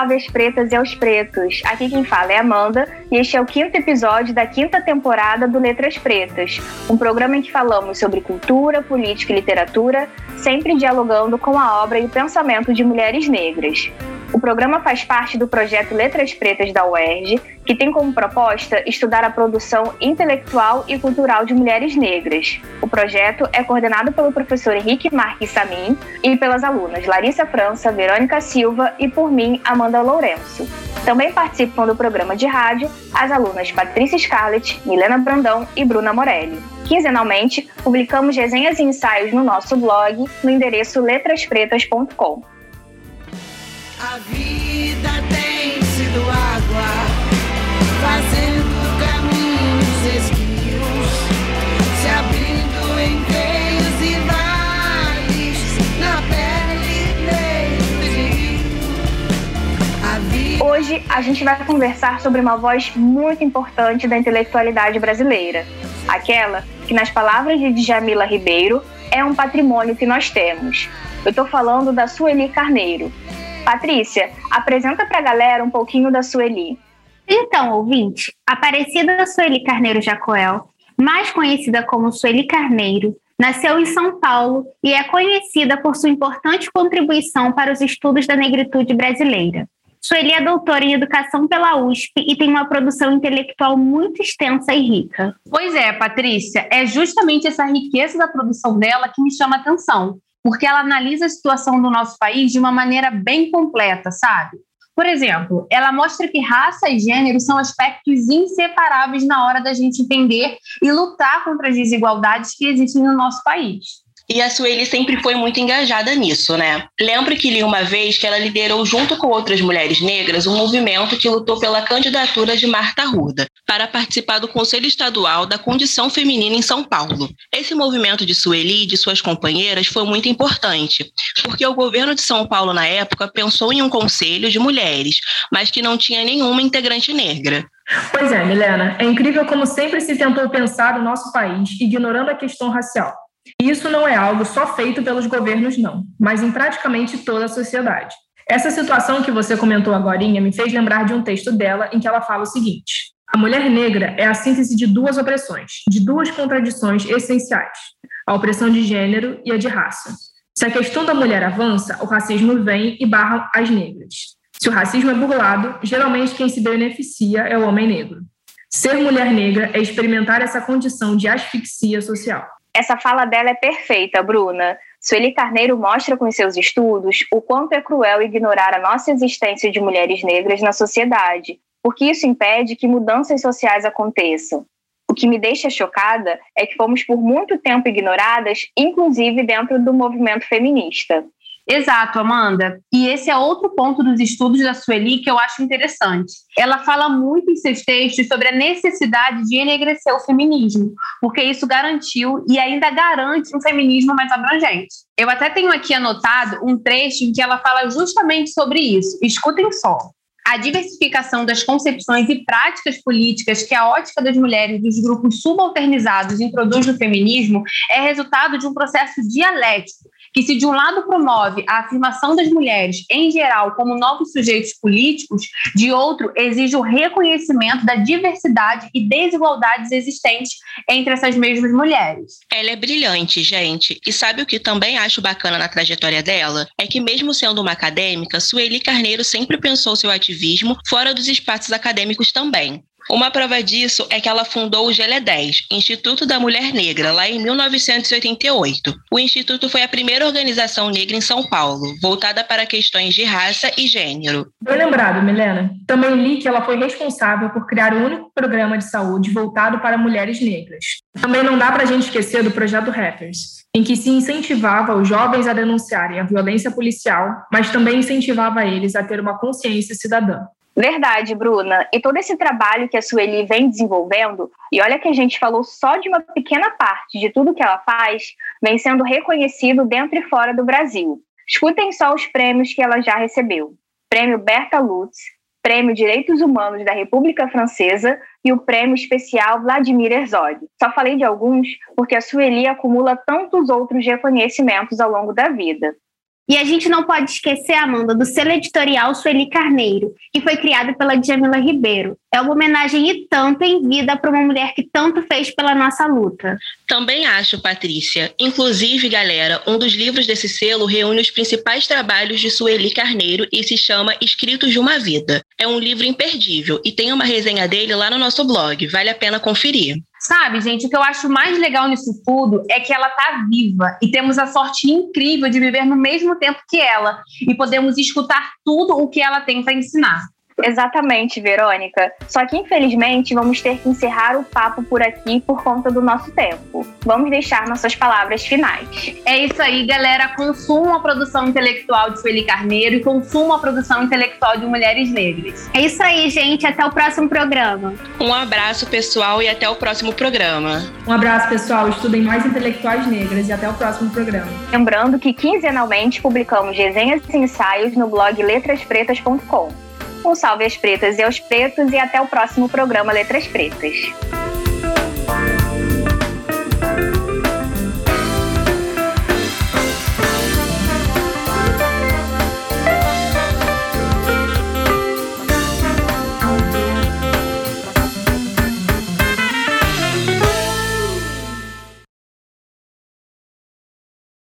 salve às pretas e aos pretos! Aqui quem fala é Amanda e este é o quinto episódio da quinta temporada do Letras Pretas, um programa em que falamos sobre cultura, política e literatura, sempre dialogando com a obra e o pensamento de mulheres negras. O programa faz parte do projeto Letras Pretas da UERJ, que tem como proposta estudar a produção intelectual e cultural de mulheres negras. O projeto é coordenado pelo professor Henrique Marques Samin e pelas alunas Larissa França, Verônica Silva e por mim, Amanda Lourenço. Também participam do programa de rádio as alunas Patrícia Scarlett, Milena Brandão e Bruna Morelli. Quinzenalmente, publicamos resenhas e ensaios no nosso blog no endereço letraspretas.com. A vida tem sido água, fazendo caminhos esquios, se abrindo em veios e vales, na pele meio Hoje a gente vai conversar sobre uma voz muito importante da intelectualidade brasileira, aquela que, nas palavras de Djamila Ribeiro, é um patrimônio que nós temos. Eu estou falando da Sueli Carneiro, Patrícia, apresenta para a galera um pouquinho da Sueli. Então, ouvinte, Aparecida Sueli Carneiro Jacoel, mais conhecida como Sueli Carneiro, nasceu em São Paulo e é conhecida por sua importante contribuição para os estudos da negritude brasileira. Sueli é doutora em educação pela USP e tem uma produção intelectual muito extensa e rica. Pois é, Patrícia, é justamente essa riqueza da produção dela que me chama a atenção porque ela analisa a situação do nosso país de uma maneira bem completa, sabe? Por exemplo, ela mostra que raça e gênero são aspectos inseparáveis na hora da gente entender e lutar contra as desigualdades que existem no nosso país. E a Sueli sempre foi muito engajada nisso, né? Lembro que li uma vez que ela liderou, junto com outras mulheres negras, um movimento que lutou pela candidatura de Marta Ruda para participar do Conselho Estadual da Condição Feminina em São Paulo. Esse movimento de Sueli e de suas companheiras foi muito importante, porque o governo de São Paulo, na época, pensou em um conselho de mulheres, mas que não tinha nenhuma integrante negra. Pois é, Milena, é incrível como sempre se tentou pensar o nosso país ignorando a questão racial. Isso não é algo só feito pelos governos, não, mas em praticamente toda a sociedade. Essa situação que você comentou agora me fez lembrar de um texto dela em que ela fala o seguinte: A mulher negra é a síntese de duas opressões, de duas contradições essenciais, a opressão de gênero e a de raça. Se a questão da mulher avança, o racismo vem e barra as negras. Se o racismo é burlado, geralmente quem se beneficia é o homem negro. Ser mulher negra é experimentar essa condição de asfixia social. Essa fala dela é perfeita, Bruna. Sueli Carneiro mostra com seus estudos o quanto é cruel ignorar a nossa existência de mulheres negras na sociedade, porque isso impede que mudanças sociais aconteçam. O que me deixa chocada é que fomos por muito tempo ignoradas, inclusive dentro do movimento feminista. Exato, Amanda. E esse é outro ponto dos estudos da Sueli que eu acho interessante. Ela fala muito em seus textos sobre a necessidade de enegrecer o feminismo, porque isso garantiu e ainda garante um feminismo mais abrangente. Eu até tenho aqui anotado um trecho em que ela fala justamente sobre isso. Escutem só. A diversificação das concepções e práticas políticas que a ótica das mulheres dos grupos subalternizados introduz no feminismo é resultado de um processo dialético que, se de um lado promove a afirmação das mulheres em geral como novos sujeitos políticos, de outro exige o reconhecimento da diversidade e desigualdades existentes entre essas mesmas mulheres. Ela é brilhante, gente. E sabe o que também acho bacana na trajetória dela? É que, mesmo sendo uma acadêmica, Sueli Carneiro sempre pensou seu ativismo fora dos espaços acadêmicos também. Uma prova disso é que ela fundou o GLE10, Instituto da Mulher Negra, lá em 1988. O instituto foi a primeira organização negra em São Paulo, voltada para questões de raça e gênero. Bem lembrado, Milena. Também li que ela foi responsável por criar o único programa de saúde voltado para mulheres negras. Também não dá para a gente esquecer do projeto Rappers, em que se incentivava os jovens a denunciarem a violência policial, mas também incentivava eles a ter uma consciência cidadã. Verdade, Bruna. E todo esse trabalho que a Sueli vem desenvolvendo, e olha que a gente falou só de uma pequena parte de tudo que ela faz, vem sendo reconhecido dentro e fora do Brasil. Escutem só os prêmios que ela já recebeu: Prêmio Berta Lutz, Prêmio Direitos Humanos da República Francesa e o Prêmio Especial Vladimir Herzog. Só falei de alguns porque a Sueli acumula tantos outros reconhecimentos ao longo da vida. E a gente não pode esquecer, Amanda, do selo editorial Sueli Carneiro, que foi criado pela Djamila Ribeiro. É uma homenagem e tanto em vida para uma mulher que tanto fez pela nossa luta. Também acho, Patrícia. Inclusive, galera, um dos livros desse selo reúne os principais trabalhos de Sueli Carneiro e se chama Escritos de uma Vida. É um livro imperdível e tem uma resenha dele lá no nosso blog. Vale a pena conferir. Sabe, gente, o que eu acho mais legal nisso tudo é que ela tá viva e temos a sorte incrível de viver no mesmo tempo que ela e podemos escutar tudo o que ela tem para ensinar. Exatamente, Verônica. Só que infelizmente vamos ter que encerrar o papo por aqui por conta do nosso tempo. Vamos deixar nossas palavras finais. É isso aí, galera. Consumam a produção intelectual de Sueli Carneiro e consumam a produção intelectual de Mulheres Negras. É isso aí, gente. Até o próximo programa. Um abraço, pessoal, e até o próximo programa. Um abraço, pessoal. Estudem mais intelectuais negras e até o próximo programa. Lembrando que quinzenalmente publicamos resenhas e ensaios no blog letraspretas.com. Um salve às pretas e aos pretos e até o próximo programa Letras Pretas.